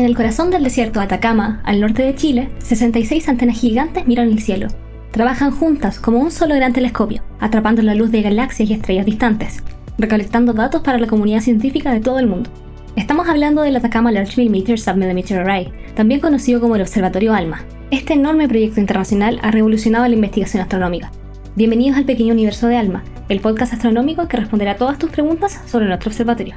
En el corazón del desierto de Atacama, al norte de Chile, 66 antenas gigantes miran el cielo. Trabajan juntas como un solo gran telescopio, atrapando la luz de galaxias y estrellas distantes, recolectando datos para la comunidad científica de todo el mundo. Estamos hablando del Atacama Large Millimeter Submillimeter Array, también conocido como el Observatorio ALMA. Este enorme proyecto internacional ha revolucionado la investigación astronómica. Bienvenidos al pequeño universo de ALMA, el podcast astronómico que responderá a todas tus preguntas sobre nuestro observatorio.